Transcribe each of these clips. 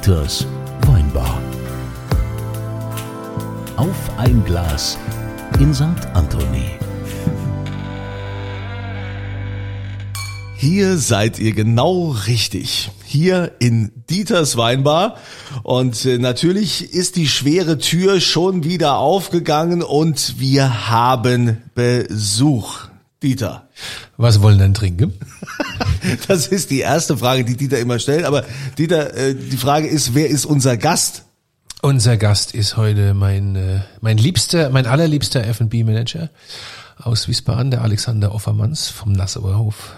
Dieters Weinbar. Auf ein Glas in St. Anthony. Hier seid ihr genau richtig. Hier in Dieters Weinbar. Und äh, natürlich ist die schwere Tür schon wieder aufgegangen und wir haben Besuch. Dieter. Was wollen denn trinken? Das ist die erste Frage, die Dieter immer stellt. Aber Dieter, äh, die Frage ist, wer ist unser Gast? Unser Gast ist heute mein, äh, mein liebster, mein allerliebster F&B-Manager aus Wiesbaden, der Alexander Offermanns vom Nassauer Hof.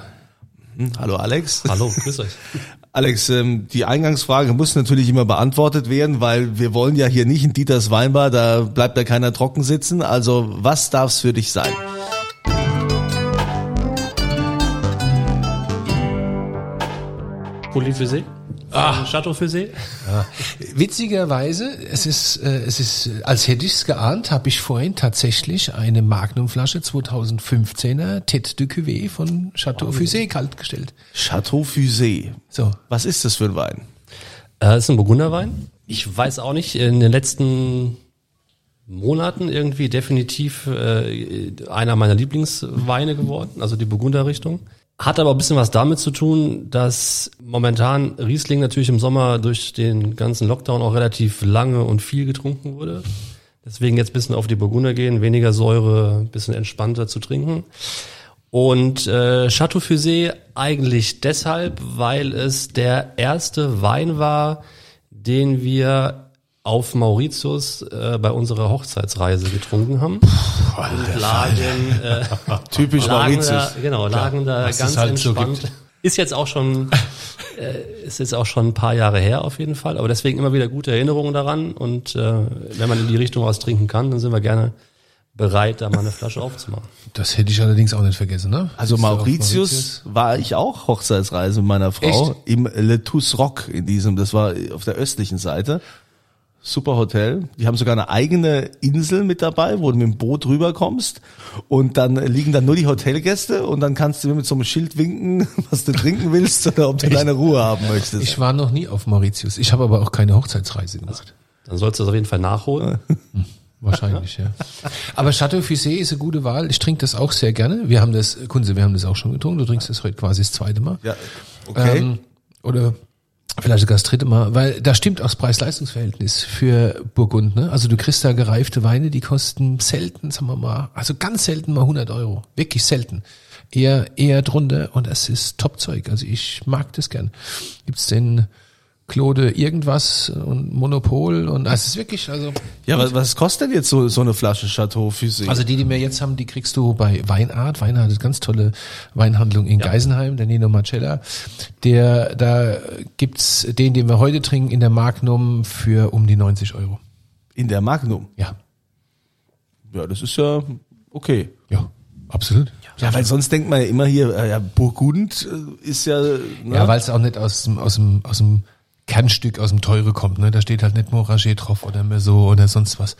Hm, hallo Alex. Hallo, grüß euch. Alex, ähm, die Eingangsfrage muss natürlich immer beantwortet werden, weil wir wollen ja hier nicht in Dieters Weinbar, da bleibt ja keiner trocken sitzen. Also was darf's für dich sein? Polyphysé? Ah. Chateau Physé? Ja. Witzigerweise, es ist, äh, es ist, als hätte ich es geahnt, habe ich vorhin tatsächlich eine Magnumflasche 2015er Tête de Cuvée von Chateau oh. Fusée kaltgestellt. Chateau Fusée. So. Was ist das für ein Wein? Äh, das ist ein Burgunderwein. Ich weiß auch nicht, in den letzten Monaten irgendwie definitiv äh, einer meiner Lieblingsweine geworden, also die Burgunder-Richtung. Hat aber ein bisschen was damit zu tun, dass momentan Riesling natürlich im Sommer durch den ganzen Lockdown auch relativ lange und viel getrunken wurde. Deswegen jetzt ein bisschen auf die Burgunder gehen, weniger Säure, ein bisschen entspannter zu trinken. Und äh, Chateau Fusée eigentlich deshalb, weil es der erste Wein war, den wir auf Mauritius äh, bei unserer Hochzeitsreise getrunken haben. Puh, und lagen, äh, Typisch lagen Mauritius. Da, genau, lagen da Was ganz halt entspannt. So ist jetzt auch schon äh, ist jetzt auch schon ein paar Jahre her auf jeden Fall, aber deswegen immer wieder gute Erinnerungen daran und äh, wenn man in die Richtung was trinken kann, dann sind wir gerne bereit, da mal eine Flasche aufzumachen. Das hätte ich allerdings auch nicht vergessen, ne? Also Mauritius, Mauritius, war ich auch Hochzeitsreise mit meiner Frau Echt? im Le Tous Rock in diesem, das war auf der östlichen Seite. Super Hotel. Die haben sogar eine eigene Insel mit dabei, wo du mit dem Boot rüberkommst und dann liegen dann nur die Hotelgäste und dann kannst du mir mit so einem Schild winken, was du trinken willst oder ob du deine Ruhe haben möchtest. Ich war noch nie auf Mauritius. Ich habe aber auch keine Hochzeitsreise gemacht. Dann sollst du das auf jeden Fall nachholen. Hm, wahrscheinlich, ja. Aber Chateau Fusée ist eine gute Wahl. Ich trinke das auch sehr gerne. Wir haben das, Kunze, wir haben das auch schon getrunken. Du trinkst das heute quasi das zweite Mal. Ja, okay. Ähm, oder Vielleicht sogar das dritte Mal, weil da stimmt auch das Preis-Leistungs-Verhältnis für Burgund. Ne? Also du kriegst da gereifte Weine, die kosten selten, sagen wir mal, also ganz selten mal 100 Euro, wirklich selten. Eher eher drunter und es ist Top-Zeug. Also ich mag das gern. Gibt's den Claude irgendwas und Monopol und also es ist wirklich also ja was, was kostet denn jetzt so so eine Flasche Chateau Fusée? also die die wir jetzt haben die kriegst du bei Weinart Weinart ist ganz tolle Weinhandlung in ja. Geisenheim der Nino Marcella der da gibt's den den wir heute trinken in der Magnum für um die 90 Euro in der Magnum ja ja das ist ja okay ja absolut ja, weil sonst denkt man ja immer hier, äh, ja, Burgund äh, ist ja. Ne? Ja, weil es auch nicht aus dem, aus dem, aus dem Kernstück aus dem Teure kommt, ne? Da steht halt nicht Moragé drauf oder mehr so oder sonst was.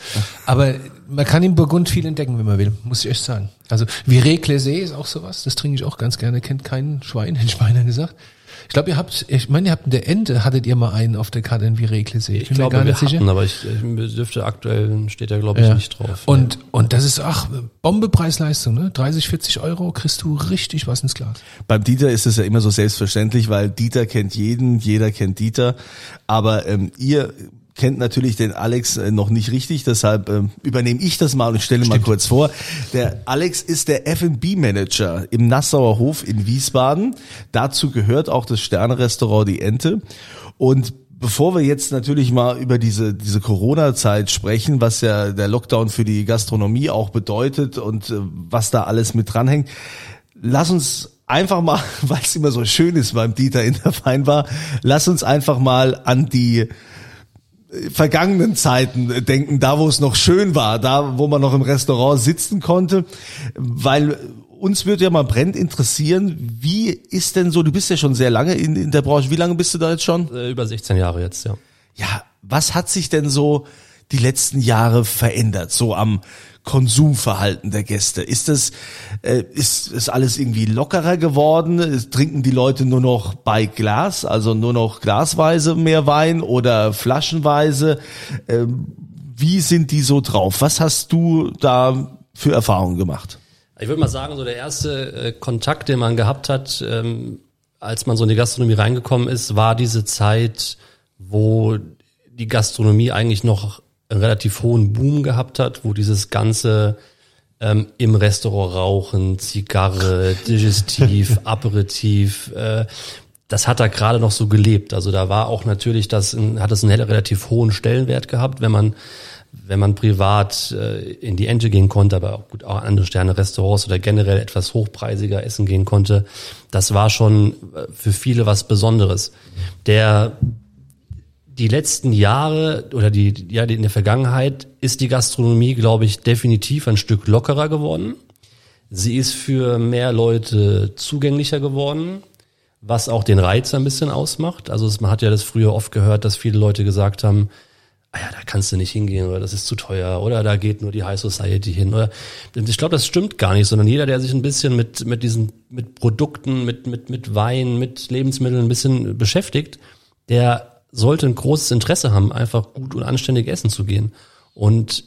Aber man kann im Burgund viel entdecken, wenn man will, muss ich echt sagen. Also Viré Clésé ist auch sowas, das trinke ich auch ganz gerne, kennt kein Schwein, hätte ich beinahe gesagt. Ich glaube, ihr habt, ich meine, ihr habt in der Ente, hattet ihr mal einen auf der Karte in Viré Clésé. Ich, ich glaube, gar nicht wir sicher. hatten, aber ich, ich dürfte aktuell, steht da glaube ich ja. nicht drauf. Und, und das ist, ach, Bombe Preis-Leistung, ne? 30, 40 Euro kriegst du richtig was ins Glas. Beim Dieter ist es ja immer so selbstverständlich, weil Dieter kennt jeden, jeder kennt Dieter. Aber ähm, ihr kennt natürlich den Alex äh, noch nicht richtig, deshalb ähm, übernehme ich das mal und stelle Stimmt. mal kurz vor. Der Alex ist der F&B-Manager im Nassauer Hof in Wiesbaden. Dazu gehört auch das Sternerestaurant Die Ente. Und Bevor wir jetzt natürlich mal über diese, diese Corona-Zeit sprechen, was ja der Lockdown für die Gastronomie auch bedeutet und äh, was da alles mit dranhängt, lass uns einfach mal, weil es immer so schön ist beim Dieter in der Weinbar, lass uns einfach mal an die vergangenen Zeiten denken, da wo es noch schön war, da wo man noch im Restaurant sitzen konnte, weil uns würde ja mal brennend interessieren, wie ist denn so, du bist ja schon sehr lange in, in der Branche, wie lange bist du da jetzt schon? Äh, über 16 Jahre jetzt, ja. Ja, was hat sich denn so die letzten Jahre verändert, so am Konsumverhalten der Gäste? Ist das, äh, ist, ist alles irgendwie lockerer geworden? Trinken die Leute nur noch bei Glas, also nur noch glasweise mehr Wein oder flaschenweise? Ähm, wie sind die so drauf? Was hast du da für Erfahrungen gemacht? Ich würde mal sagen, so der erste äh, Kontakt, den man gehabt hat, ähm, als man so in die Gastronomie reingekommen ist, war diese Zeit, wo die Gastronomie eigentlich noch relativ hohen Boom gehabt hat, wo dieses ganze ähm, im Restaurant rauchen, Zigarre, Digestiv, Aperitif, äh, das hat da gerade noch so gelebt. Also da war auch natürlich das, hat das einen relativ hohen Stellenwert gehabt, wenn man wenn man privat äh, in die Ente gehen konnte, aber auch gut auch andere Sterne Restaurants oder generell etwas hochpreisiger essen gehen konnte, das war schon äh, für viele was Besonderes. Der die letzten Jahre oder die ja in der Vergangenheit ist die Gastronomie, glaube ich, definitiv ein Stück lockerer geworden. Sie ist für mehr Leute zugänglicher geworden, was auch den Reiz ein bisschen ausmacht. Also man hat ja das früher oft gehört, dass viele Leute gesagt haben, ah ja, da kannst du nicht hingehen oder das ist zu teuer oder da geht nur die High Society hin oder ich glaube, das stimmt gar nicht, sondern jeder, der sich ein bisschen mit mit diesen mit Produkten, mit mit mit Wein, mit Lebensmitteln ein bisschen beschäftigt, der sollte ein großes Interesse haben, einfach gut und anständig essen zu gehen und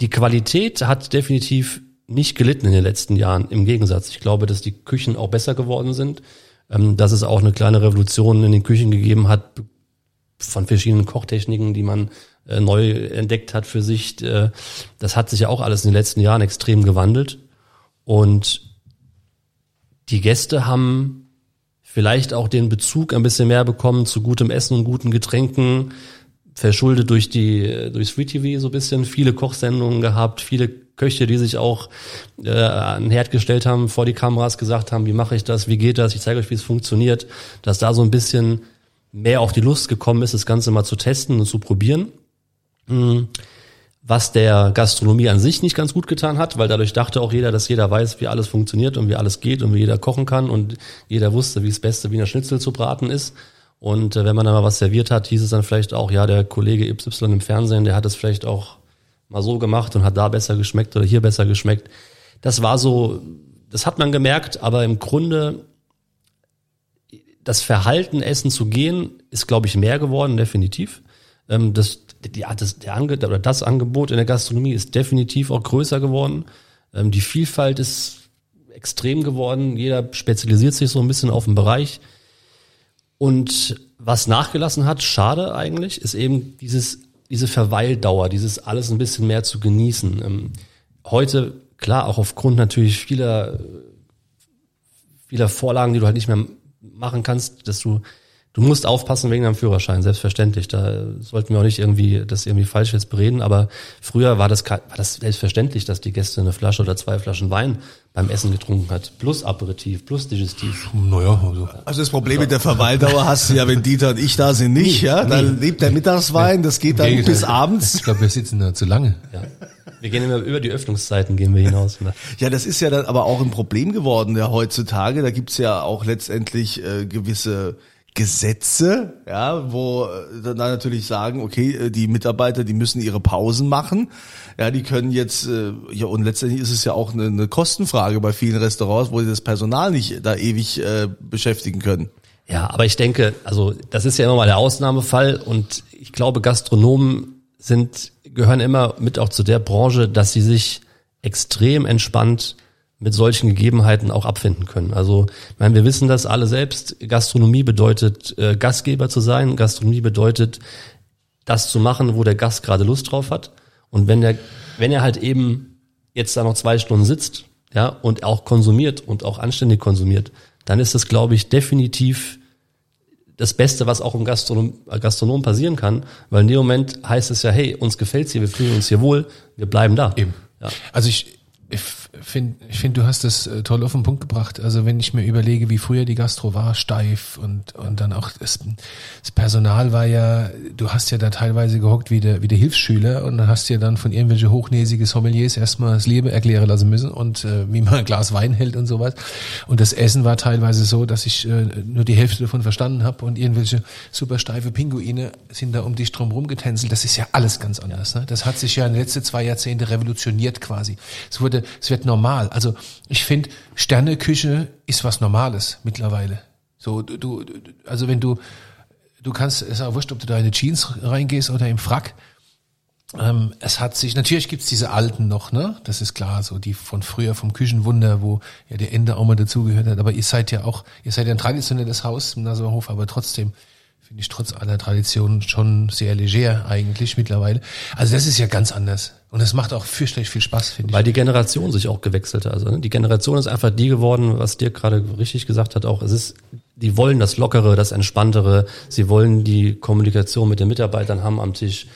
die Qualität hat definitiv nicht gelitten in den letzten Jahren. Im Gegensatz, ich glaube, dass die Küchen auch besser geworden sind, ähm, dass es auch eine kleine Revolution in den Küchen gegeben hat, von verschiedenen Kochtechniken, die man äh, neu entdeckt hat für sich. Äh, das hat sich ja auch alles in den letzten Jahren extrem gewandelt. Und die Gäste haben vielleicht auch den Bezug ein bisschen mehr bekommen zu gutem Essen und guten Getränken, verschuldet durch die durchs Free TV so ein bisschen viele Kochsendungen gehabt, viele Köche, die sich auch äh, an den Herd gestellt haben, vor die Kameras gesagt haben, wie mache ich das, wie geht das, ich zeige euch, wie es funktioniert, dass da so ein bisschen mehr auf die Lust gekommen ist, das Ganze mal zu testen und zu probieren. Hm. Was der Gastronomie an sich nicht ganz gut getan hat, weil dadurch dachte auch jeder, dass jeder weiß, wie alles funktioniert und wie alles geht und wie jeder kochen kann und jeder wusste, wie das beste Wiener Schnitzel zu braten ist. Und äh, wenn man dann mal was serviert hat, hieß es dann vielleicht auch, ja, der Kollege XY im Fernsehen, der hat es vielleicht auch mal so gemacht und hat da besser geschmeckt oder hier besser geschmeckt. Das war so, das hat man gemerkt, aber im Grunde das Verhalten, essen zu gehen, ist, glaube ich, mehr geworden, definitiv. Ähm, das, die, das, der Ange oder das Angebot in der Gastronomie ist definitiv auch größer geworden. Ähm, die Vielfalt ist extrem geworden. Jeder spezialisiert sich so ein bisschen auf den Bereich. Und was nachgelassen hat, schade eigentlich, ist eben dieses, diese Verweildauer, dieses alles ein bisschen mehr zu genießen. Ähm, heute, klar, auch aufgrund natürlich vieler, vieler Vorlagen, die du halt nicht mehr machen kannst, dass du Du musst aufpassen wegen deinem Führerschein, selbstverständlich. Da sollten wir auch nicht irgendwie das irgendwie falsch jetzt bereden, aber früher war das, war das selbstverständlich, dass die Gäste eine Flasche oder zwei Flaschen Wein beim Essen getrunken hat. Plus Aperitif, plus Digestiv. Naja, also. Also das Problem mit der Verweildauer hast du ja, wenn Dieter und ich da sind, nicht, ja? Dann lebt der Mittagswein, das geht dann bis abends. Ich glaube, wir sitzen da zu lange. Ja. Wir gehen immer über die Öffnungszeiten gehen wir hinaus. Ja, das ist ja dann aber auch ein Problem geworden, ja, heutzutage. Da gibt's ja auch letztendlich äh, gewisse Gesetze, ja, wo äh, dann natürlich sagen, okay, äh, die Mitarbeiter, die müssen ihre Pausen machen. Ja, die können jetzt, äh, ja, und letztendlich ist es ja auch eine, eine Kostenfrage bei vielen Restaurants, wo sie das Personal nicht da ewig äh, beschäftigen können. Ja, aber ich denke, also das ist ja immer mal der Ausnahmefall und ich glaube, Gastronomen sind, gehören immer mit auch zu der Branche, dass sie sich extrem entspannt mit solchen Gegebenheiten auch abfinden können. Also, ich meine, wir wissen das alle selbst. Gastronomie bedeutet, äh, Gastgeber zu sein. Gastronomie bedeutet, das zu machen, wo der Gast gerade Lust drauf hat. Und wenn der, wenn er halt eben jetzt da noch zwei Stunden sitzt, ja, und auch konsumiert und auch anständig konsumiert, dann ist das, glaube ich, definitiv das Beste, was auch im Gastronom, Gastronom passieren kann, weil in dem Moment heißt es ja, hey, uns gefällt's hier, wir fühlen uns hier wohl, wir bleiben da. Eben. Ja. Also ich, Ich finde, ich find, du hast das äh, toll auf den Punkt gebracht. Also wenn ich mir überlege, wie früher die Gastro war, steif und, und dann auch das, das Personal war ja, du hast ja da teilweise gehockt wie der, wie der Hilfsschüler und dann hast ja dann von irgendwelche hochnäsige Sommeliers erstmal das Leben erklären lassen müssen und äh, wie man ein Glas Wein hält und sowas. Und das Essen war teilweise so, dass ich äh, nur die Hälfte davon verstanden habe und irgendwelche super steife Pinguine sind da um dich drum rumgetänzelt. Das ist ja alles ganz anders. Ne? Das hat sich ja in den letzten zwei Jahrzehnte revolutioniert quasi. Es wurde es wird normal. Also ich finde, Sterneküche ist was Normales mittlerweile. So, du, du, also wenn du, du kannst, es ist auch wurscht, ob du da in die Jeans reingehst oder im Frack. Ähm, es hat sich, natürlich gibt's diese alten noch, ne? Das ist klar, so die von früher vom Küchenwunder, wo ja der Ende auch mal dazugehört hat. Aber ihr seid ja auch, ihr seid ja ein traditionelles Haus im Naserhof, aber trotzdem finde ich trotz aller Traditionen schon sehr leger eigentlich mittlerweile. Also das ist ja ganz anders. Und es macht auch fürchterlich viel Spaß, finde ich. Weil die Generation sich auch gewechselt hat. Also ne, die Generation ist einfach die geworden, was dir gerade richtig gesagt hat, auch es ist, die wollen das Lockere, das Entspanntere, sie wollen die Kommunikation mit den Mitarbeitern haben am Tisch.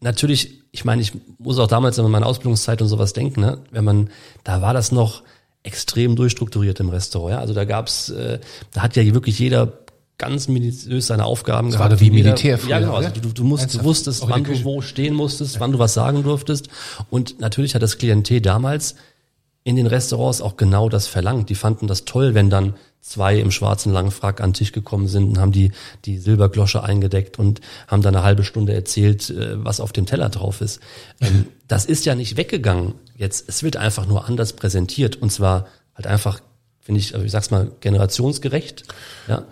Natürlich, ich meine, ich muss auch damals in meiner Ausbildungszeit und sowas denken, ne? wenn man, da war das noch extrem durchstrukturiert im Restaurant. Ja? Also da gab's, äh, da hat ja wirklich jeder ganz minutiös seine Aufgaben das Gerade wie Militär früher, Ja, genau. Also du, du, musst, du wusstest, wann du wo stehen musstest, wann du was sagen durftest. Und natürlich hat das Klientel damals in den Restaurants auch genau das verlangt. Die fanden das toll, wenn dann zwei im schwarzen langen Frack an den Tisch gekommen sind und haben die, die Silberglosche eingedeckt und haben dann eine halbe Stunde erzählt, äh, was auf dem Teller drauf ist. Ähm, das ist ja nicht weggegangen jetzt. Es wird einfach nur anders präsentiert und zwar halt einfach, finde ich, also ich sag's mal, generationsgerecht. Ja.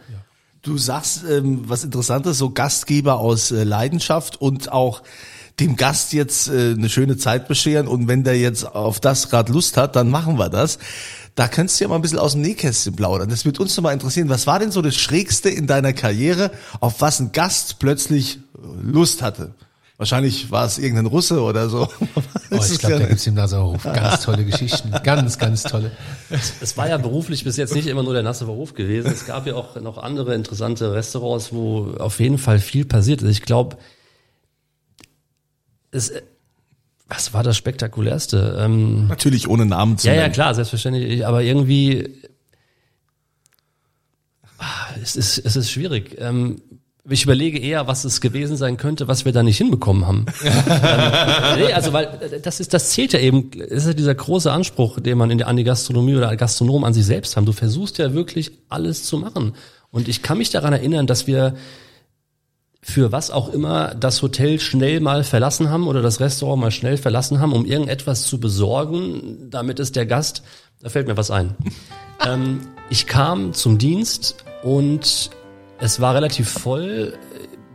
Du sagst ähm, was Interessantes, so Gastgeber aus äh, Leidenschaft und auch dem Gast jetzt äh, eine schöne Zeit bescheren und wenn der jetzt auf das gerade Lust hat, dann machen wir das. Da kannst du ja mal ein bisschen aus dem Nähkästchen plaudern. Das wird uns nochmal interessieren. Was war denn so das Schrägste in deiner Karriere, auf was ein Gast plötzlich Lust hatte? Wahrscheinlich war es irgendein Russe oder so. Oh, ich glaube, da gibt's im Nasserhof ganz tolle Geschichten. Ganz, ganz tolle. Es war ja beruflich bis jetzt nicht immer nur der Nasserhofer Hof gewesen. Es gab ja auch noch andere interessante Restaurants, wo auf jeden Fall viel passiert ist. Ich glaube, es, was war das spektakulärste? Ähm, Natürlich ohne Namen zu ja, nennen. Ja, klar, selbstverständlich. Aber irgendwie, ah, es ist, es ist schwierig. Ähm, ich überlege eher, was es gewesen sein könnte, was wir da nicht hinbekommen haben. nee, also weil das ist, das zählt ja eben, das ist ja dieser große Anspruch, den man in der, an die Gastronomie oder Gastronom an sich selbst haben. Du versuchst ja wirklich alles zu machen. Und ich kann mich daran erinnern, dass wir für was auch immer das Hotel schnell mal verlassen haben oder das Restaurant mal schnell verlassen haben, um irgendetwas zu besorgen, damit es der Gast, da fällt mir was ein. ähm, ich kam zum Dienst und es war relativ voll,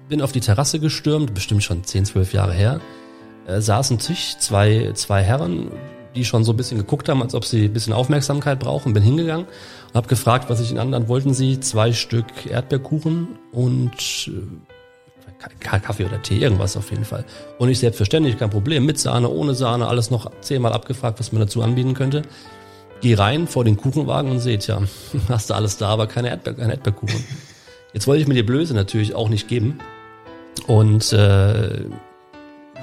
bin auf die Terrasse gestürmt, bestimmt schon 10, 12 Jahre her. Äh, saß Tisch, zwei, zwei Herren, die schon so ein bisschen geguckt haben, als ob sie ein bisschen Aufmerksamkeit brauchen. Bin hingegangen und habe gefragt, was ich ihnen anderen wollten sie. Zwei Stück Erdbeerkuchen und äh, Kaffee oder Tee, irgendwas auf jeden Fall. Und ich selbstverständlich, kein Problem, mit Sahne, ohne Sahne, alles noch zehnmal abgefragt, was man dazu anbieten könnte. Geh rein vor den Kuchenwagen und seht, ja, hast du alles da, aber keine Erdbeer, kein Erdbeerkuchen. Jetzt wollte ich mir die Blöße natürlich auch nicht geben. Und äh,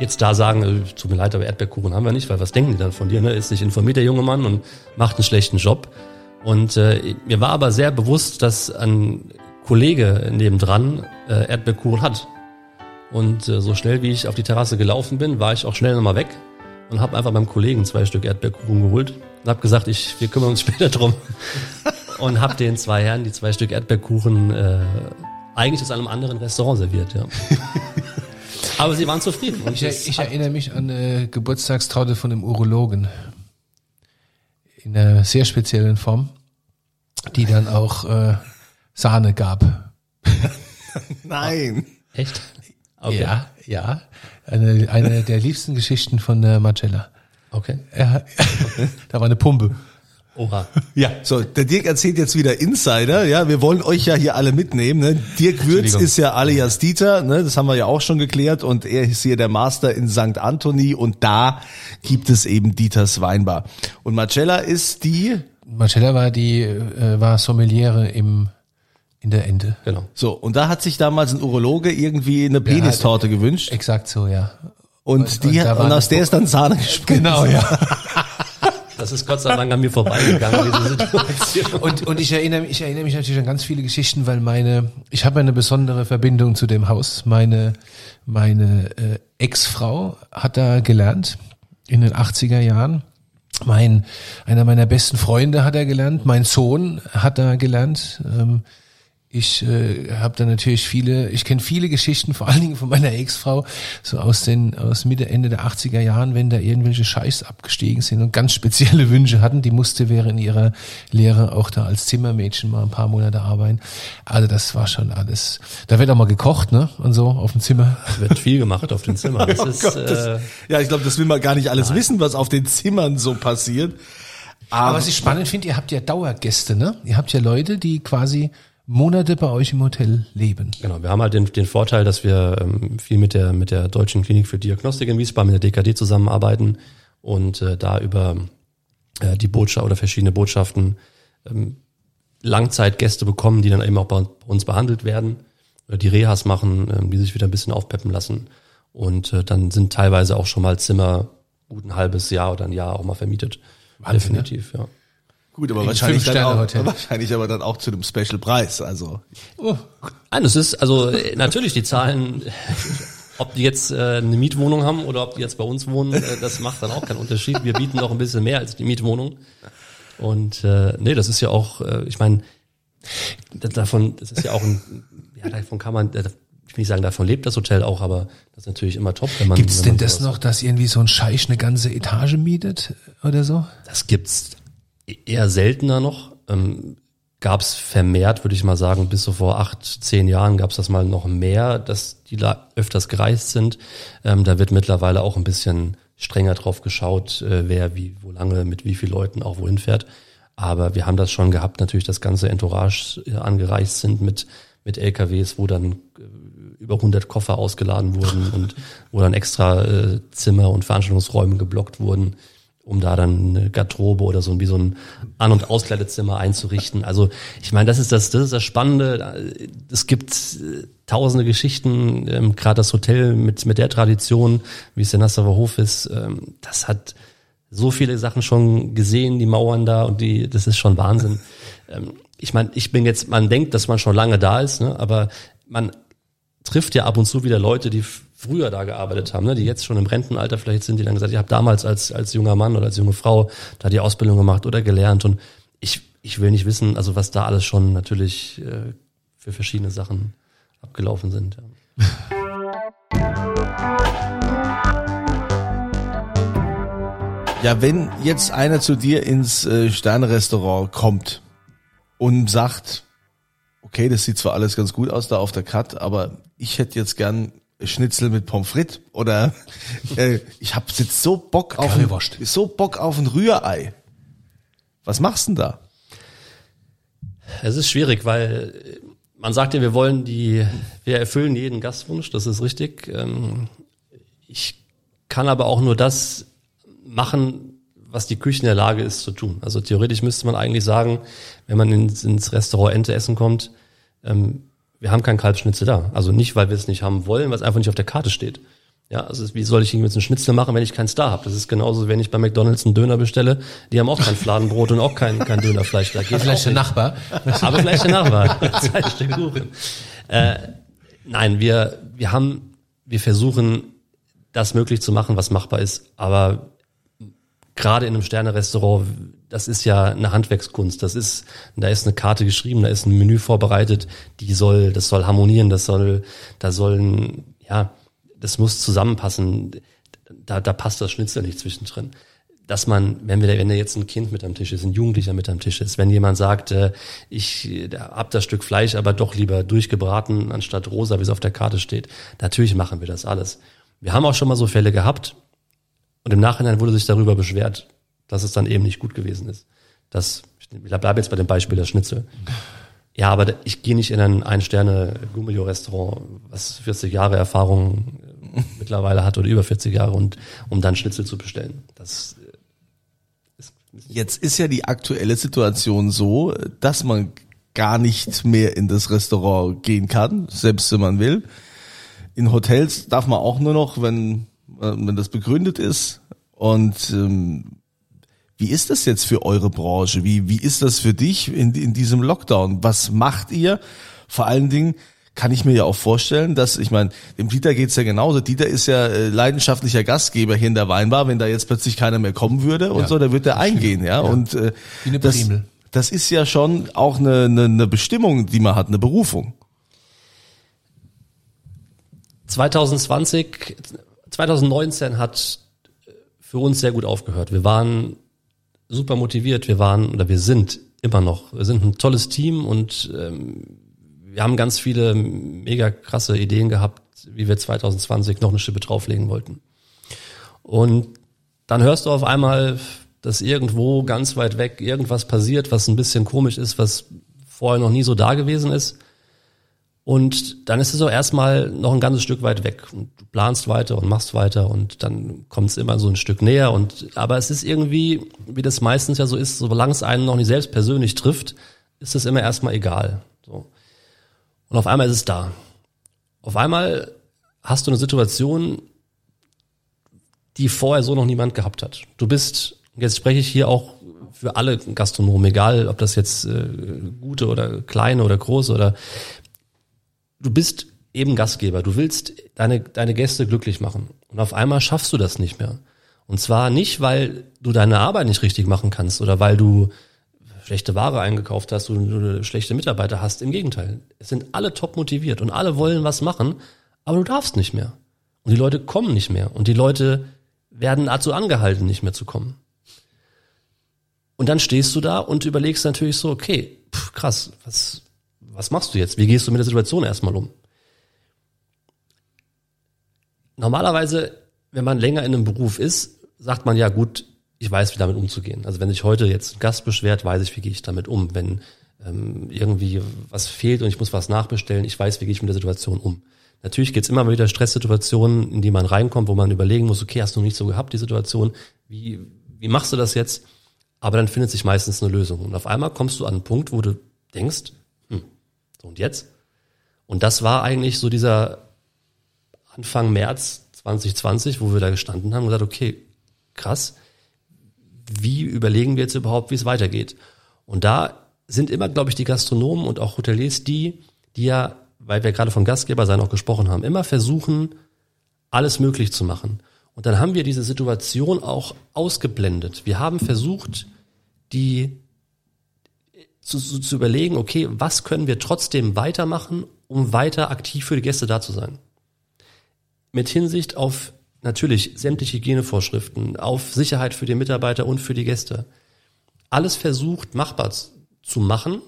jetzt da sagen, äh, tut mir leid, aber Erdbeerkuchen haben wir nicht, weil was denken die dann von dir? Ne? Ist nicht informiert der junge Mann und macht einen schlechten Job. Und äh, mir war aber sehr bewusst, dass ein Kollege nebendran äh, Erdbeerkuchen hat. Und äh, so schnell wie ich auf die Terrasse gelaufen bin, war ich auch schnell nochmal weg und habe einfach beim Kollegen zwei Stück Erdbeerkuchen geholt und habe gesagt, ich, wir kümmern uns später drum und habe den zwei Herren die zwei Stück Erdbeerkuchen äh, eigentlich aus einem anderen Restaurant serviert, ja. Aber sie waren zufrieden. ich, ich erinnere mich an eine Geburtstagstraute von einem Urologen. In einer sehr speziellen Form, die dann auch äh, Sahne gab. Nein. Echt? Okay. Ja, ja. Eine, eine der liebsten Geschichten von äh, Marcella. Okay. Ja, da war eine Pumpe. Oha. Ja, so, der Dirk erzählt jetzt wieder Insider, ja, wir wollen euch ja hier alle mitnehmen, ne? Dirk Würz ist ja alias Dieter, ne? Das haben wir ja auch schon geklärt und er ist hier der Master in St. Anthony und da gibt es eben Dieters Weinbar. Und Marcella ist die? Marcella war die, äh, war Sommeliere im in der Ende. Genau. So, und da hat sich damals ein Urologe irgendwie eine Penistorte ja, gewünscht. Exakt so, ja. Und, und die und, und aus der ist dann Sahne gesprungen. Genau, ja. Das ist Gott sei Dank an mir vorbeigegangen, diese Situation. Und, und ich erinnere mich, ich erinnere mich natürlich an ganz viele Geschichten, weil meine, ich habe eine besondere Verbindung zu dem Haus. Meine, meine äh, Ex-Frau hat da gelernt in den 80er Jahren. Mein, einer meiner besten Freunde hat er gelernt, mein Sohn hat da gelernt. Ähm, ich äh, habe da natürlich viele, ich kenne viele Geschichten, vor allen Dingen von meiner Ex-Frau, so aus den aus Mitte Ende der 80er Jahren, wenn da irgendwelche Scheiß abgestiegen sind und ganz spezielle Wünsche hatten, die musste während ihrer Lehre auch da als Zimmermädchen mal ein paar Monate arbeiten. Also das war schon alles. Da wird auch mal gekocht, ne? Und so auf dem Zimmer. Wird viel gemacht auf den Zimmern. Das Oh ist, Gott, das, äh, ja, ich glaube, das will man gar nicht alles wissen, was auf den Zimmern so passiert. Aber was ich spannend finde, ihr habt ja Dauergäste, ne? Ihr habt ja Leute, die quasi Monate bei euch im Hotel leben. Genau, wir haben halt den, den Vorteil, dass wir ähm, viel mit der, mit der Deutschen Klinik für Diagnostik in Wiesbaden, mit der DKD zusammenarbeiten und äh, da über äh, die Botschaft oder verschiedene Botschaften ähm, Langzeitgäste bekommen, die dann eben auch bei uns behandelt werden oder die Rehas machen, ähm, die sich wieder ein bisschen aufpeppen lassen. Und äh, dann sind teilweise auch schon mal Zimmer gut ein halbes Jahr oder ein Jahr auch mal vermietet. Wahnsinn, Definitiv, ja. Gut, aber Ein wahrscheinlich dann, auch, wahrscheinlich aber dann auch zu einem Special-Preis. Also Nein, das ist, also äh, natürlich die Zahlen, ob die jetzt äh, eine Mietwohnung haben oder ob die jetzt bei uns wohnen, äh, das macht dann auch keinen Unterschied. Wir bieten noch ein bisschen mehr als die Mietwohnung. Und äh, nee, das ist ja auch, äh, ich meine, davon, das ist ja auch ein, ja, davon kann man, äh, ich will nicht sagen, davon lebt das Hotel auch, aber das ist natürlich immer top, wenn man. Gibt's wenn denn das noch, dass irgendwie so ein Scheich eine ganze Etage mietet oder so? Das gibt's eher seltener noch. Ähm, gab es vermehrt, würde ich mal sagen, bis so vor acht, zehn Jahren gab es das mal noch mehr, dass die öfters gereist sind. Ähm, da wird mittlerweile auch ein bisschen strenger drauf geschaut, äh, wer wie, wo lange, mit wie vielen Leuten auch wohin fährt. Aber wir haben das schon gehabt, natürlich das ganze Entourage äh, angereist sind mit, mit LKWs, wo dann äh, über 100 Koffer ausgeladen wurden und wo dann extra äh, Zimmer und Veranstaltungsräume geblockt wurden um da dann eine Garderobe oder so wie so ein An- und Auskleidezimmer einzurichten. Also ich meine, das ist das, das ist das Spannende. Es gibt äh, tausende Geschichten, ähm, gerade das Hotel mit mit der Tradition, wie es der Nassauer Hof ist, ähm, das hat so viele Sachen schon gesehen, die Mauern da und die, das ist schon Wahnsinn. Ähm, ich meine, ich bin jetzt, man denkt, dass man schon lange da ist, ne? aber man trifft ja ab und zu wieder Leute, die früher da gearbeitet haben, ne, die jetzt schon im Rentenalter vielleicht sind, die dann gesagt, ich habe damals als als junger Mann oder als junge Frau da die Ausbildung gemacht oder gelernt und ich ich will nicht wissen, also was da alles schon natürlich äh, für verschiedene Sachen abgelaufen sind. Ja. Ja, wenn jetzt einer zu dir ins äh, Sterne-Restaurant kommt und sagt, okay, das sieht zwar alles ganz gut aus da auf der Cut, aber ich hätte jetzt gern Schnitzel mit Pommes frites oder äh, ich habe jetzt so Bock auf ein, so Bock auf ein Rührei. Was machst du denn da? Es ist schwierig, weil man sagt ja, wir wollen die, wir erfüllen jeden Gastwunsch, das ist richtig. Ähm, Ich kann aber auch nur das machen, was die Küche in der Lage ist zu tun. Also theoretisch müsste man eigentlich sagen, wenn man ins, ins Restaurant Ente essen kommt, ähm, wir haben kein Kalbschnitzel da. Also nicht, weil wir es nicht haben wollen, weil es einfach nicht auf der Karte steht. Ja, also wie soll ich jetzt einen Schnitzel machen, wenn ich keinen Star habe? Das ist genauso, wenn ich bei McDonalds einen Döner bestelle. Die haben auch kein Fladenbrot und auch kein, kein Dönerfleisch. Da geht Vielleicht der. Nachbar. Aber vielleicht der Nachbar. Zwei Stück Kuchen. Äh, nein, wir, wir haben, wir versuchen, das möglich zu machen, was machbar ist. Aber gerade in einem Sterne-Restaurant, das ist ja eine Handwerkskunst. Das ist, da ist eine Karte geschrieben, da ist ein Menü vorbereitet, die soll, das soll harmonieren, das soll, da sollen, ja, das muss zusammenpassen. Da, da passt das Schnitzel nicht zwischendrin. Dass man, wenn wir, wenn da jetzt ein Kind mit am Tisch ist, ein Jugendlicher mit am Tisch ist, wenn jemand sagt, äh, ich hab das Stück Fleisch aber doch lieber durchgebraten anstatt rosa, wie es auf der Karte steht, natürlich machen wir das alles. Wir haben auch schon mal so Fälle gehabt, und im Nachhinein wurde sich darüber beschwert, dass es dann eben nicht gut gewesen ist. Das, ich bleibe jetzt bei dem Beispiel der Schnitzel. Ja, aber ich gehe nicht in ein Ein-Sterne-Gummio-Restaurant, was 40 Jahre Erfahrung äh, mittlerweile hat oder über 40 Jahre und um dann Schnitzel zu bestellen. Das äh, ist, Jetzt ist ja die aktuelle Situation so, dass man gar nicht mehr in das Restaurant gehen kann, selbst wenn man will. In Hotels darf man auch nur noch, wenn, äh, wenn das begründet ist. Und ähm, Wie ist das jetzt für eure Branche? Wie, wie ist das für dich in, in diesem Lockdown? Was macht ihr? Vor allen Dingen, kann ich mir ja auch vorstellen, dass, ich meine, dem Dieter geht's ja genauso. Dieter ist ja äh, leidenschaftlicher Gastgeber hier in der Weinbar. Wenn da jetzt plötzlich keiner mehr kommen würde und Ja, so, dann wird er eingehen, ja. Ja. Und äh, Wie eine das, Primel. das ist ja schon auch eine, eine, eine Bestimmung, die man hat, eine Berufung. 2020, 2019 hat für uns sehr gut aufgehört. Wir waren super motiviert, wir waren oder wir sind immer noch, wir sind ein tolles Team und ähm, wir haben ganz viele mega krasse Ideen gehabt, wie wir 2020 noch eine Schippe drauflegen wollten. Und dann hörst du auf einmal, dass irgendwo ganz weit weg irgendwas passiert, was ein bisschen komisch ist, was vorher noch nie so da gewesen ist. Und dann ist es auch erstmal noch ein ganzes Stück weit weg. Und du planst weiter und machst weiter und dann kommt es immer so ein Stück näher. Und aber es ist irgendwie, wie das meistens ja so ist, solange es einen noch nicht selbst persönlich trifft, ist es immer erstmal egal. So. Und auf einmal ist es da. Auf einmal hast du eine Situation, die vorher so noch niemand gehabt hat. Du bist, jetzt spreche ich hier auch für alle Gastronomen, egal ob das jetzt äh, gute oder kleine oder große oder du bist eben Gastgeber, du willst deine, deine Gäste glücklich machen. Und auf einmal schaffst du das nicht mehr. Und zwar nicht, weil du deine Arbeit nicht richtig machen kannst oder weil du schlechte Ware eingekauft hast oder schlechte Mitarbeiter hast. Im Gegenteil. Es sind alle top motiviert und alle wollen was machen, aber du darfst nicht mehr. Und die Leute kommen nicht mehr. Und die Leute werden dazu angehalten, nicht mehr zu kommen. Und dann stehst du da und überlegst natürlich so, okay, pff, krass, was, was machst du jetzt? Wie gehst du mit der Situation erstmal um? Normalerweise, wenn man länger in einem Beruf ist, sagt man ja gut, ich weiß, wie damit umzugehen. Also wenn sich heute jetzt ein Gast beschwert, weiß ich, wie gehe ich damit um. Wenn ähm, irgendwie was fehlt und ich muss was nachbestellen, ich weiß, wie gehe ich mit der Situation um. Natürlich gibt es immer wieder Stresssituationen, in die man reinkommt, wo man überlegen muss, okay, hast du nicht so gehabt, die Situation, wie, wie machst du das jetzt? Aber dann findet sich meistens eine Lösung. Und auf einmal kommst du an einen Punkt, wo du denkst, und jetzt? Und das war eigentlich so dieser Anfang März 2020, wo wir da gestanden haben und gesagt, okay, krass, wie überlegen wir jetzt überhaupt, wie es weitergeht? Und da sind immer, glaube ich, die Gastronomen und auch Hoteliers die, die ja, weil wir gerade von Gastgeber sein auch gesprochen haben, immer versuchen, alles möglich zu machen. Und dann haben wir diese Situation auch ausgeblendet. Wir haben versucht, die zu, zu, zu überlegen, okay, was können wir trotzdem weitermachen, um weiter aktiv für die Gäste da zu sein. Mit Hinsicht auf natürlich sämtliche Hygienevorschriften, auf Sicherheit für die Mitarbeiter und für die Gäste. Alles versucht machbar zu machen,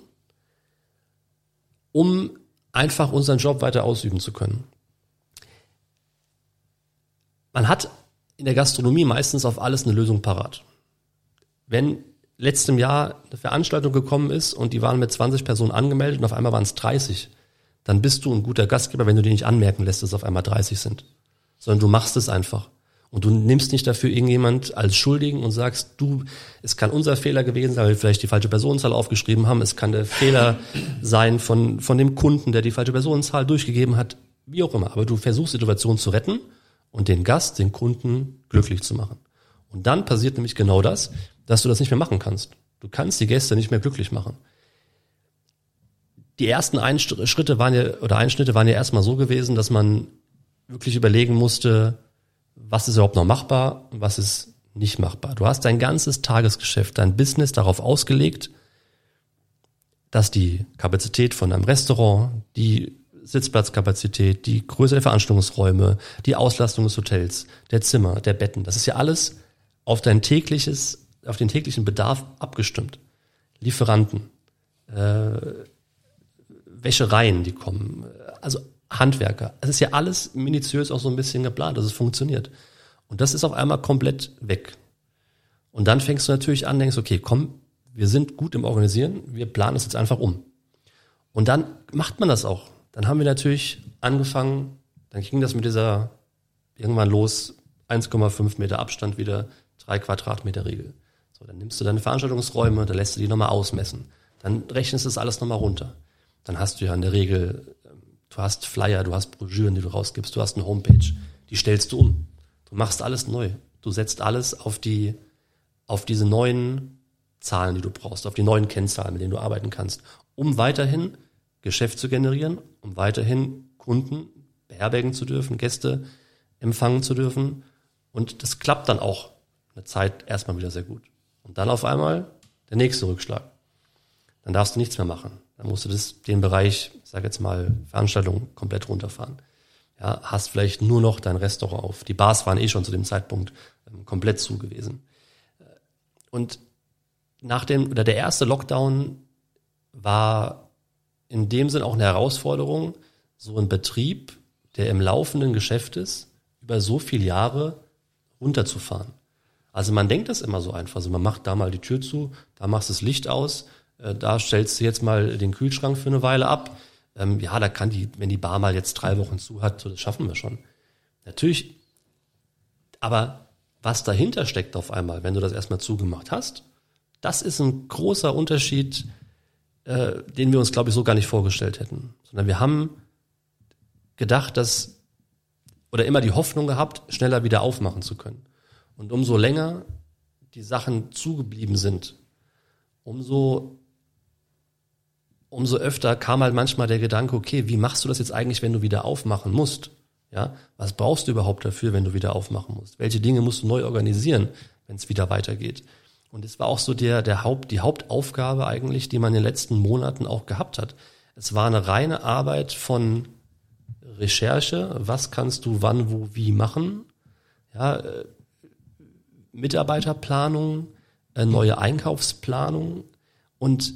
um einfach unseren Job weiter ausüben zu können. Man hat in der Gastronomie meistens auf alles eine Lösung parat. Wenn letztem Jahr eine Veranstaltung gekommen ist und die waren mit 20 Personen angemeldet und auf einmal waren es 30, dann bist du ein guter Gastgeber, wenn du dir nicht anmerken lässt, dass es auf einmal 30 sind. Sondern du machst es einfach. Und du nimmst nicht dafür irgendjemand als Schuldigen und sagst, du, es kann unser Fehler gewesen sein, weil wir vielleicht die falsche Personenzahl aufgeschrieben haben. Es kann der Fehler sein von, von dem Kunden, der die falsche Personenzahl durchgegeben hat. Wie auch immer. Aber du versuchst, die Situation zu retten und den Gast, den Kunden glücklich zu machen. Und dann passiert nämlich genau das, dass du das nicht mehr machen kannst. Du kannst die Gäste nicht mehr glücklich machen. Die ersten Schritte waren ja, oder Einschnitte waren ja erstmal so gewesen, dass man wirklich überlegen musste, was ist überhaupt noch machbar und was ist nicht machbar. Du hast dein ganzes Tagesgeschäft, dein Business darauf ausgelegt, dass die Kapazität von einem Restaurant, die Sitzplatzkapazität, die Größe der Veranstaltungsräume, die Auslastung des Hotels, der Zimmer, der Betten, das ist ja alles auf dein tägliches, auf den täglichen Bedarf abgestimmt. Lieferanten, äh, Wäschereien, die kommen, also Handwerker. Es ist ja alles minutiös auch so ein bisschen geplant, dass es funktioniert. Und das ist auf einmal komplett weg. Und dann fängst du natürlich an, denkst, okay, komm, wir sind gut im Organisieren, wir planen es jetzt einfach um. Und dann macht man das auch. Dann haben wir natürlich angefangen, dann ging das mit dieser irgendwann los, 1,5 Meter Abstand wieder, drei Quadratmeter Regel. So, dann nimmst du deine Veranstaltungsräume, dann lässt du die nochmal ausmessen. Dann rechnest du das alles nochmal runter. Dann hast du ja in der Regel Du hast Flyer, du hast Broschüren, die du rausgibst, du hast eine Homepage, die stellst du um. Du machst alles neu. Du setzt alles auf die auf diese neuen Zahlen, die du brauchst, auf die neuen Kennzahlen, mit denen du arbeiten kannst, um weiterhin Geschäft zu generieren, um weiterhin Kunden beherbergen zu dürfen, Gäste empfangen zu dürfen. Und das klappt dann auch eine Zeit erstmal wieder sehr gut. Und dann auf einmal der nächste Rückschlag. Dann darfst du nichts mehr machen. Dann musst du das, den Bereich, ich sage jetzt mal, Veranstaltungen komplett runterfahren. Ja, hast vielleicht nur noch dein Restaurant auf. Die Bars waren eh schon zu dem Zeitpunkt ähm, komplett zu gewesen. Und nach dem, oder der erste Lockdown war in dem Sinn auch eine Herausforderung, so ein Betrieb, der im laufenden Geschäft ist, über so viele Jahre runterzufahren. Also man denkt das immer so einfach. Also man macht da mal die Tür zu, da machst du das Licht aus, äh, da stellst du jetzt mal den Kühlschrank für eine Weile ab. Ähm, ja, da kann die, wenn die Bar mal jetzt drei Wochen zu hat, so das schaffen wir schon. Natürlich, aber was dahinter steckt auf einmal, wenn du das erstmal zugemacht hast, das ist ein großer Unterschied, äh, den wir uns, glaube ich, so gar nicht vorgestellt hätten. Sondern wir haben gedacht, dass, oder immer die Hoffnung gehabt, schneller wieder aufmachen zu können. Und umso länger die Sachen zugeblieben sind, umso, umso öfter kam halt manchmal der Gedanke, okay, wie machst du das jetzt eigentlich, wenn du wieder aufmachen musst? Ja, was brauchst du überhaupt dafür, wenn du wieder aufmachen musst? Welche Dinge musst du neu organisieren, wenn es wieder weitergeht? Und es war auch so der, der Haupt, die Hauptaufgabe eigentlich, die man in den letzten Monaten auch gehabt hat. Es war eine reine Arbeit von Recherche, was kannst du wann, wo, wie machen, ja, äh, Mitarbeiterplanung, äh, neue Einkaufsplanung und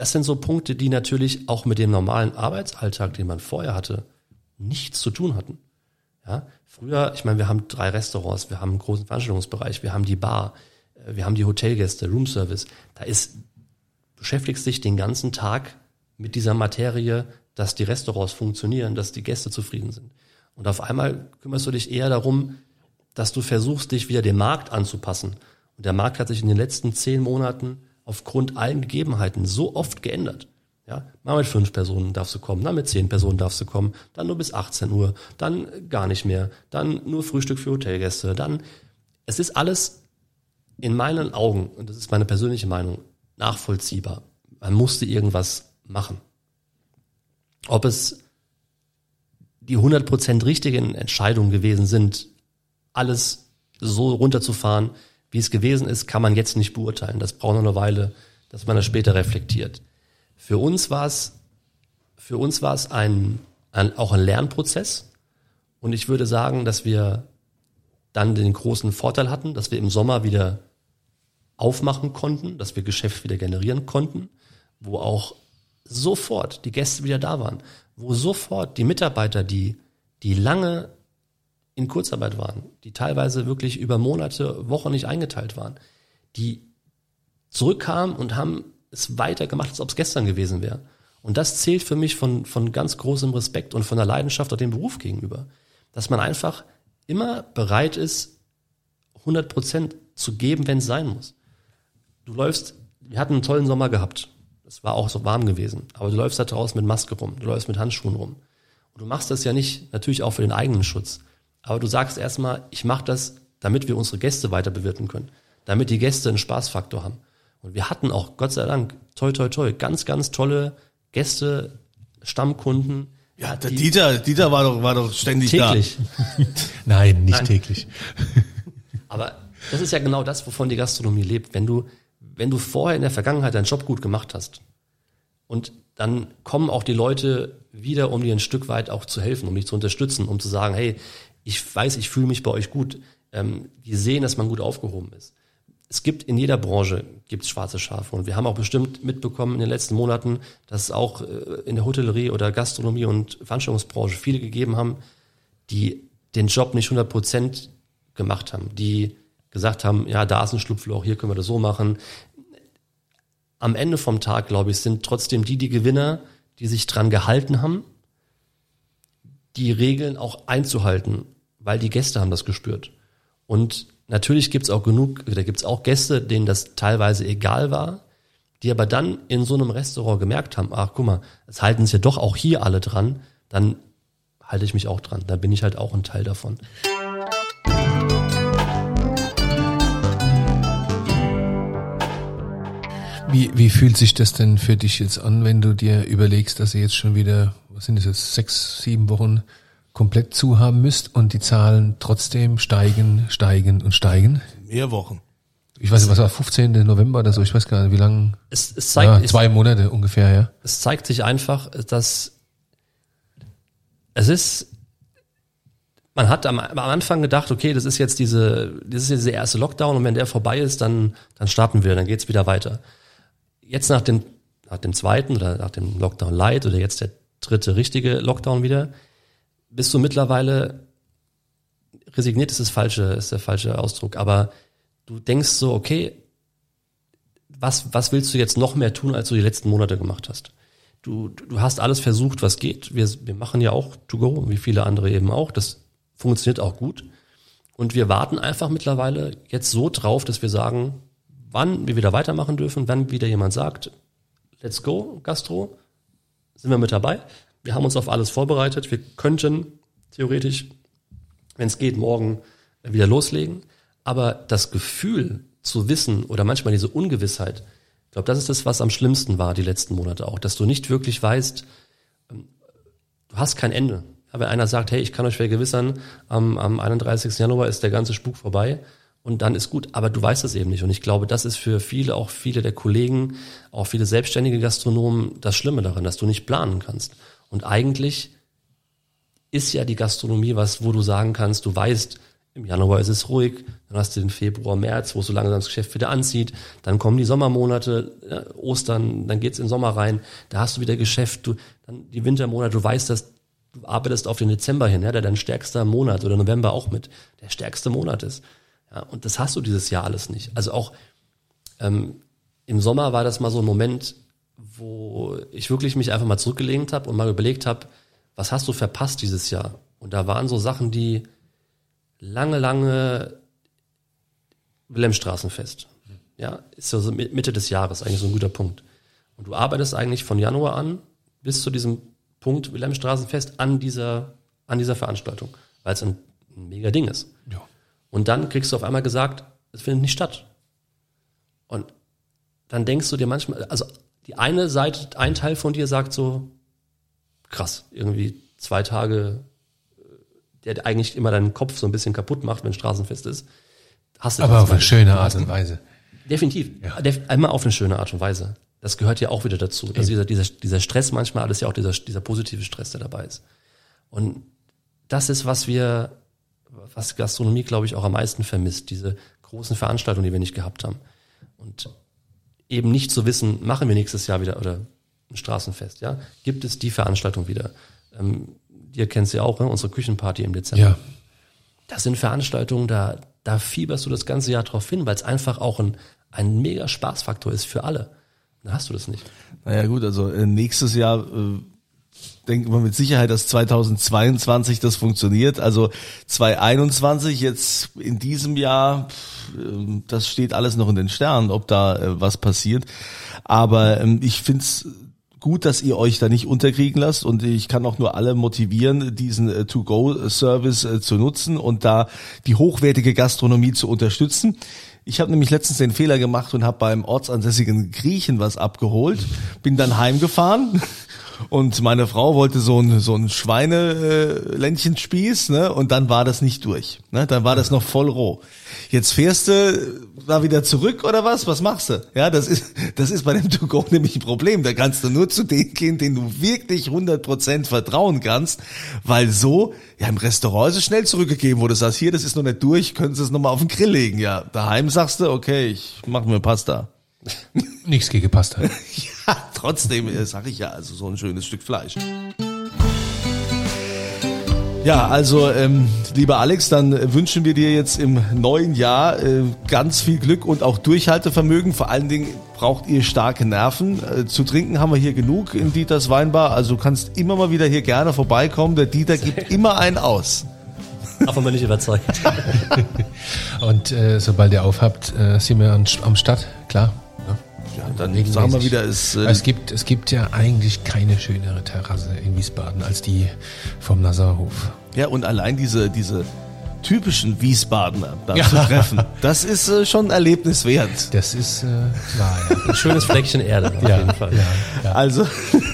das sind so Punkte, die natürlich auch mit dem normalen Arbeitsalltag, den man vorher hatte, nichts zu tun hatten. Ja, früher, ich meine, wir haben drei Restaurants, wir haben einen großen Veranstaltungsbereich, wir haben die Bar, äh, wir haben die Hotelgäste, Roomservice. Da ist, beschäftigst dich den ganzen Tag mit dieser Materie, dass die Restaurants funktionieren, dass die Gäste zufrieden sind. Und auf einmal kümmerst du dich eher darum, dass du versuchst, dich wieder dem Markt anzupassen. Und der Markt hat sich in den letzten zehn Monaten aufgrund allen Gegebenheiten so oft geändert. Ja, mal mit fünf Personen darfst du kommen, dann mit zehn Personen darfst du kommen, dann nur bis 18 Uhr, dann gar nicht mehr, dann nur Frühstück für Hotelgäste, dann, es ist alles in meinen Augen, und das ist meine persönliche Meinung, nachvollziehbar. Man musste irgendwas machen. Ob es die 100% richtigen Entscheidungen gewesen sind, alles so runterzufahren, wie es gewesen ist, kann man jetzt nicht beurteilen. Das braucht noch eine Weile, dass man das später reflektiert. Für uns war es, für uns war es ein, ein, auch ein Lernprozess. Und ich würde sagen, dass wir dann den großen Vorteil hatten, dass wir im Sommer wieder aufmachen konnten, dass wir Geschäft wieder generieren konnten, wo auch sofort die Gäste wieder da waren, wo sofort die Mitarbeiter, die, die lange in Kurzarbeit waren, die teilweise wirklich über Monate, Wochen nicht eingeteilt waren, die zurückkamen und haben es weitergemacht, als ob es gestern gewesen wäre. Und das zählt für mich von, von ganz großem Respekt und von der Leidenschaft auch dem Beruf gegenüber. Dass man einfach immer bereit ist, 100 Prozent zu geben, wenn es sein muss. Du läufst, wir hatten einen tollen Sommer gehabt. Es war auch so warm gewesen. Aber du läufst da draußen mit Maske rum, du läufst mit Handschuhen rum. Und du machst das ja nicht, natürlich auch für den eigenen Schutz. Aber du sagst erstmal, ich mache das, damit wir unsere Gäste weiter bewirten können. Damit die Gäste einen Spaßfaktor haben. Und wir hatten auch, Gott sei Dank, toi, toi, toi, ganz, ganz tolle Gäste, Stammkunden. Ja, der Dieter, Dieter war doch, war doch ständig täglich. da. Nein, nicht Nein. täglich. Aber das ist ja genau das, wovon die Gastronomie lebt. Wenn du, wenn du vorher in der Vergangenheit deinen Job gut gemacht hast und dann kommen auch die Leute wieder, um dir ein Stück weit auch zu helfen, um dich zu unterstützen, um zu sagen, hey, ich weiß, ich fühle mich bei euch gut. Ähm, die sehen, dass man gut aufgehoben ist. Es gibt in jeder Branche gibt's schwarze Schafe und wir haben auch bestimmt mitbekommen in den letzten Monaten, dass es auch äh, in der Hotellerie oder Gastronomie und Veranstaltungsbranche viele gegeben haben, die den Job nicht 100 Prozent gemacht haben, die gesagt haben, ja, da ist ein Schlupfloch, hier können wir das so machen. Am Ende vom Tag, glaube ich, sind trotzdem die die Gewinner, die sich dran gehalten haben die Regeln auch einzuhalten, weil die Gäste haben das gespürt. Und natürlich gibt's auch genug, da gibt's auch Gäste, denen das teilweise egal war, die aber dann in so einem Restaurant gemerkt haben, ach guck mal, es halten sich ja doch auch hier alle dran, dann halte ich mich auch dran, dann bin ich halt auch ein Teil davon. Wie, wie fühlt sich das denn für dich jetzt an, wenn du dir überlegst, dass ihr jetzt schon wieder, was sind das jetzt, sechs, sieben Wochen komplett zu haben müsst und die Zahlen trotzdem steigen, steigen und steigen? Mehr Wochen. Ich weiß nicht, was war 15. November oder so, ich weiß gar nicht, wie lange. Es, es, zeigt, Ja, es, zwei Monate ungefähr, ja. es zeigt sich einfach, dass es ist, man hat am, am Anfang gedacht, okay, das ist jetzt diese, das ist jetzt der erste Lockdown und wenn der vorbei ist, dann, dann starten wir, dann geht's wieder weiter. Jetzt nach dem, nach dem zweiten oder nach dem Lockdown Light oder jetzt der dritte richtige Lockdown wieder, bist du mittlerweile resigniert ist das falsche, ist der falsche Ausdruck, aber du denkst so, okay, was, was willst du jetzt noch mehr tun, als du die letzten Monate gemacht hast? Du, du hast alles versucht, was geht. Wir, wir machen ja auch To Go, wie viele andere eben auch. Das funktioniert auch gut. Und wir warten einfach mittlerweile jetzt so drauf, dass wir sagen, wann wir wieder weitermachen dürfen, wenn wieder jemand sagt, let's go, Gastro, sind wir mit dabei. Wir haben uns auf alles vorbereitet. Wir könnten theoretisch, wenn es geht, morgen wieder loslegen. Aber das Gefühl zu wissen oder manchmal diese Ungewissheit, ich glaube, das ist das, was am schlimmsten war die letzten Monate auch, dass du nicht wirklich weißt, ähm, du hast kein Ende. Ja, wenn einer sagt, hey, ich kann euch vergewissern, am, am 31. Januar ist der ganze Spuk vorbei und dann ist gut, aber du weißt das eben nicht. Und ich glaube, das ist für viele, auch viele der Kollegen, auch viele selbstständige Gastronomen das Schlimme daran, dass du nicht planen kannst. Und eigentlich ist ja die Gastronomie was, wo du sagen kannst, du weißt, im Januar ist es ruhig, dann hast du den Februar, März, wo so langsam das Geschäft wieder anzieht, dann kommen die Sommermonate, äh, Ostern, dann geht's in den Sommer rein, da hast du wieder Geschäft, du, dann die Wintermonate, du weißt, dass du arbeitest auf den Dezember hin, ja, der dein stärkster Monat oder November auch mit der stärkste Monat ist. Ja, und das hast du dieses Jahr alles nicht. Also auch ähm, im Sommer war das mal so ein Moment, wo ich wirklich mich einfach mal zurückgelehnt habe und mal überlegt habe, was hast du verpasst dieses Jahr? Und da waren so Sachen, die lange, lange Wilhelmstraßenfest. Ja, ist so so Mitte des Jahres eigentlich so ein guter Punkt. Und du arbeitest eigentlich von Januar an bis zu diesem Punkt Wilhelmstraßenfest an dieser, an dieser Veranstaltung, weil es ein, ein mega Ding ist. Ja. Und dann kriegst du auf einmal gesagt, es findet nicht statt. Und dann denkst du dir manchmal, also die eine Seite, ein Teil von dir sagt so, krass, irgendwie zwei Tage, äh, der eigentlich immer deinen Kopf so ein bisschen kaputt macht, wenn Straßenfest ist. Hast du Aber das auf eine schöne Art und Weise. Definitiv. Def einmal auf eine schöne Art und Weise. Das gehört ja auch wieder dazu. Dass dieser, dieser, dieser Stress manchmal, alles ja auch dieser, dieser positive Stress, der dabei ist. Und das ist, was wir, was Gastronomie, glaube ich, auch am meisten vermisst. Diese großen Veranstaltungen, die wir nicht gehabt haben. Und eben nicht zu wissen, machen wir nächstes Jahr wieder oder ein Straßenfest, ja? Gibt es die Veranstaltung wieder? Ähm, ihr kennt sie auch, ne? unsere Küchenparty im Dezember Ja. das sind Veranstaltungen, da, da fieberst du das ganze Jahr drauf hin, weil es einfach auch ein, ein mega Spaßfaktor ist für alle. Da hast du das nicht. Naja gut, also äh, nächstes Jahr äh, denken wir mit Sicherheit, dass 2022 das funktioniert. Also 2021 jetzt in diesem Jahr, das steht alles noch in den Sternen, ob da äh, was passiert. Aber ähm, ich find's gut, dass ihr euch da nicht unterkriegen lasst und ich kann auch nur alle motivieren, diesen äh, To-Go-Service äh, zu nutzen und da die hochwertige Gastronomie zu unterstützen. Ich habe nämlich letztens den Fehler gemacht und habe beim ortsansässigen Griechen was abgeholt, bin dann heimgefahren und meine Frau wollte so ein so ein Schweineländchenspieß, ne? Und dann war das nicht durch, ne? Dann war das noch voll roh. Jetzt fährst du da wieder zurück oder was? Was machst du? Ja, das ist das ist bei dem To Go nämlich ein Problem. Da kannst du nur zu denen gehen, denen du wirklich 100% vertrauen kannst, weil so ja im Restaurant ist es schnell zurückgegeben, wo du sagst, hier, das ist noch nicht durch, können Sie es noch mal auf den Grill legen. Ja, daheim sagst du, okay, ich mache mir Pasta. Nichts gegen Pasta. Trotzdem äh, sag ich ja, also so ein schönes Stück Fleisch. Ja, also ähm, lieber Alex, dann wünschen wir dir jetzt im neuen Jahr äh, ganz viel Glück und auch Durchhaltevermögen. Vor allen Dingen braucht ihr starke Nerven. Äh, zu trinken haben wir hier genug in Dieters Weinbar. Also du kannst immer mal wieder hier gerne vorbeikommen. Der Dieter gibt immer einen aus. Davon bin ich überzeugt. Und äh, sobald ihr aufhabt, äh, sind wir an, am Start, klar. Ja. Dann Regelmäßig. sagen wir wieder, es äh, Es gibt, es gibt ja eigentlich keine schönere Terrasse in Wiesbaden als die vom Nazarhof. Ja, und allein diese, diese typischen Wiesbadener da Ja. zu treffen. Das ist äh, schon ein Erlebnis wert. Das ist äh, wahr, ja. Ein schönes Fleckchen Erde auf ja, jeden Fall. Ja, ja. Also,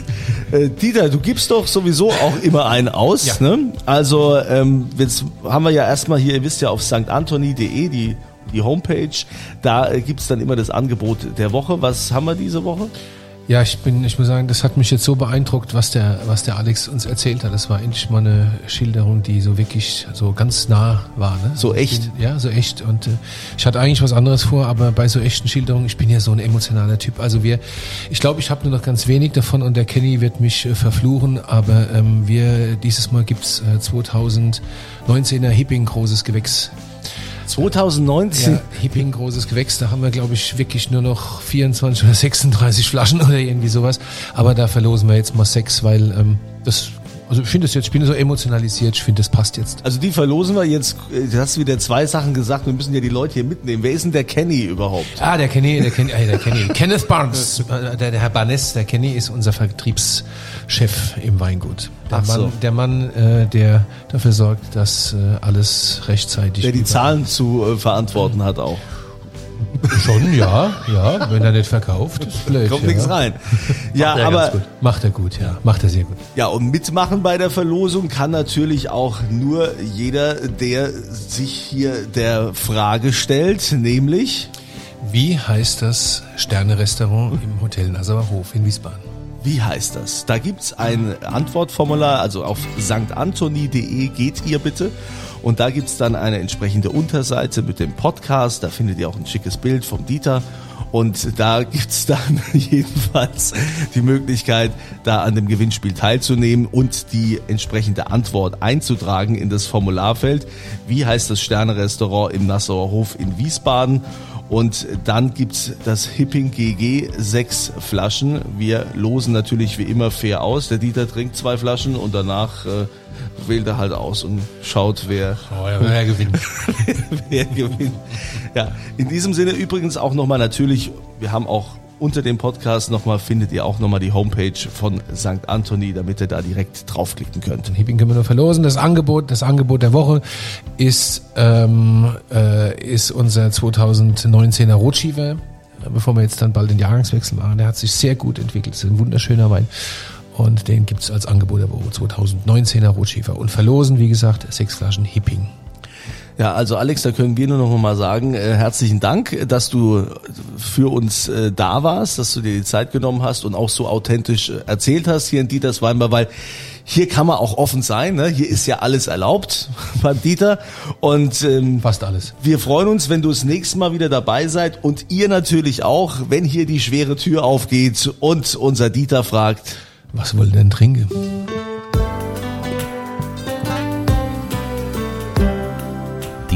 äh, Dieter, du gibst doch sowieso auch immer einen aus. Ja. Ne? Also, ähm, jetzt haben wir ja erstmal hier, ihr wisst ja, auf stantoni.de die, die Homepage. Da äh, gibt's dann immer das Angebot der Woche. Was haben wir diese Woche? Ja, ich bin, ich muss sagen, das hat mich jetzt so beeindruckt, was der, was der Alex uns erzählt hat. Das war endlich mal eine Schilderung, die so wirklich so ganz nah war. Ne? So echt? Ich bin, ja, so echt. Und äh, ich hatte eigentlich was anderes vor, aber bei so echten Schilderungen, ich bin ja so ein emotionaler Typ. Also wir, ich glaube, ich habe nur noch ganz wenig davon und der Kenny wird mich äh, verfluchen, aber ähm, wir, dieses Mal gibt's äh, 2019er Hipping großes Gewächs 2019. ja, Hipping, großes Gewächs, da haben wir, glaube ich, wirklich nur noch 24 oder 36 Flaschen oder irgendwie sowas. Aber da verlosen wir jetzt mal sechs, weil ähm, das, also ich finde das jetzt, ich bin so emotionalisiert, ich finde, das passt jetzt. Also die verlosen wir jetzt. Du hast wieder zwei Sachen gesagt. Wir müssen ja die Leute hier mitnehmen. Wer ist denn der Kenny überhaupt? Ah, der Kenny, der Kenny, äh, der Kenny. Kenneth Barnes, äh, der, der Herr Barnes, der Kenny ist unser Vertriebschef im Weingut. Der Ach so. Mann, der Mann, äh, der dafür sorgt, dass äh, alles rechtzeitig. Der die Zahlen zu äh, verantworten hat auch. Schon, ja, ja. Wenn er nicht verkauft, ist blöd. Kommt ja. nichts rein. Ja, ganz aber. Macht er gut, ja. Macht er sehr gut. Ja, und mitmachen bei der Verlosung kann natürlich auch nur jeder, der sich hier der Frage stellt, nämlich, Wie heißt das Sterne-Restaurant im Hotel Nassauer Hof in Wiesbaden? wie heißt das? Da gibt's ein Antwortformular, also auf stantoni.de geht ihr bitte. Und da gibt's dann eine entsprechende Unterseite mit dem Podcast. Da findet ihr auch ein schickes Bild vom Dieter. Und da gibt's dann jedenfalls die Möglichkeit, da an dem Gewinnspiel teilzunehmen und die entsprechende Antwort einzutragen in das Formularfeld. Wie heißt das Sterne-Restaurant im Nassauer Hof in Wiesbaden? Und dann gibt's das Hipping GG, sechs Flaschen. Wir losen natürlich wie immer fair aus. Der Dieter trinkt zwei Flaschen und danach äh, wählt er halt aus und schaut, wer, Oh, ja, wer gewinnt. wer gewinnt. Ja, in diesem Sinne übrigens auch nochmal natürlich, wir haben auch unter dem Podcast nochmal, findet ihr auch nochmal die Homepage von St. Anthony, damit ihr da direkt draufklicken könnt. Hipping können wir nur verlosen. Das Angebot, das Angebot der Woche ist, ähm, äh, ist unser 2019er Rotschiefer. Bevor wir jetzt dann bald den Jahrgangswechsel machen, der hat sich sehr gut entwickelt. Das ist ein wunderschöner Wein. Und den gibt's als Angebot der Woche 2019er Rotschiefer. Und verlosen, wie gesagt, sechs Flaschen Hipping. Ja, also Alex, da können wir nur noch mal sagen, äh, herzlichen Dank, dass du für uns äh, da warst, dass du dir die Zeit genommen hast und auch so authentisch äh, erzählt hast hier in Dieters Weinbar, weil hier kann man auch offen sein, ne? hier ist ja alles erlaubt beim Dieter und ähm, Fast alles. wir freuen uns, wenn du das nächste Mal wieder dabei seid und ihr natürlich auch, wenn hier die schwere Tür aufgeht und unser Dieter fragt, Was wollt ihr denn trinken?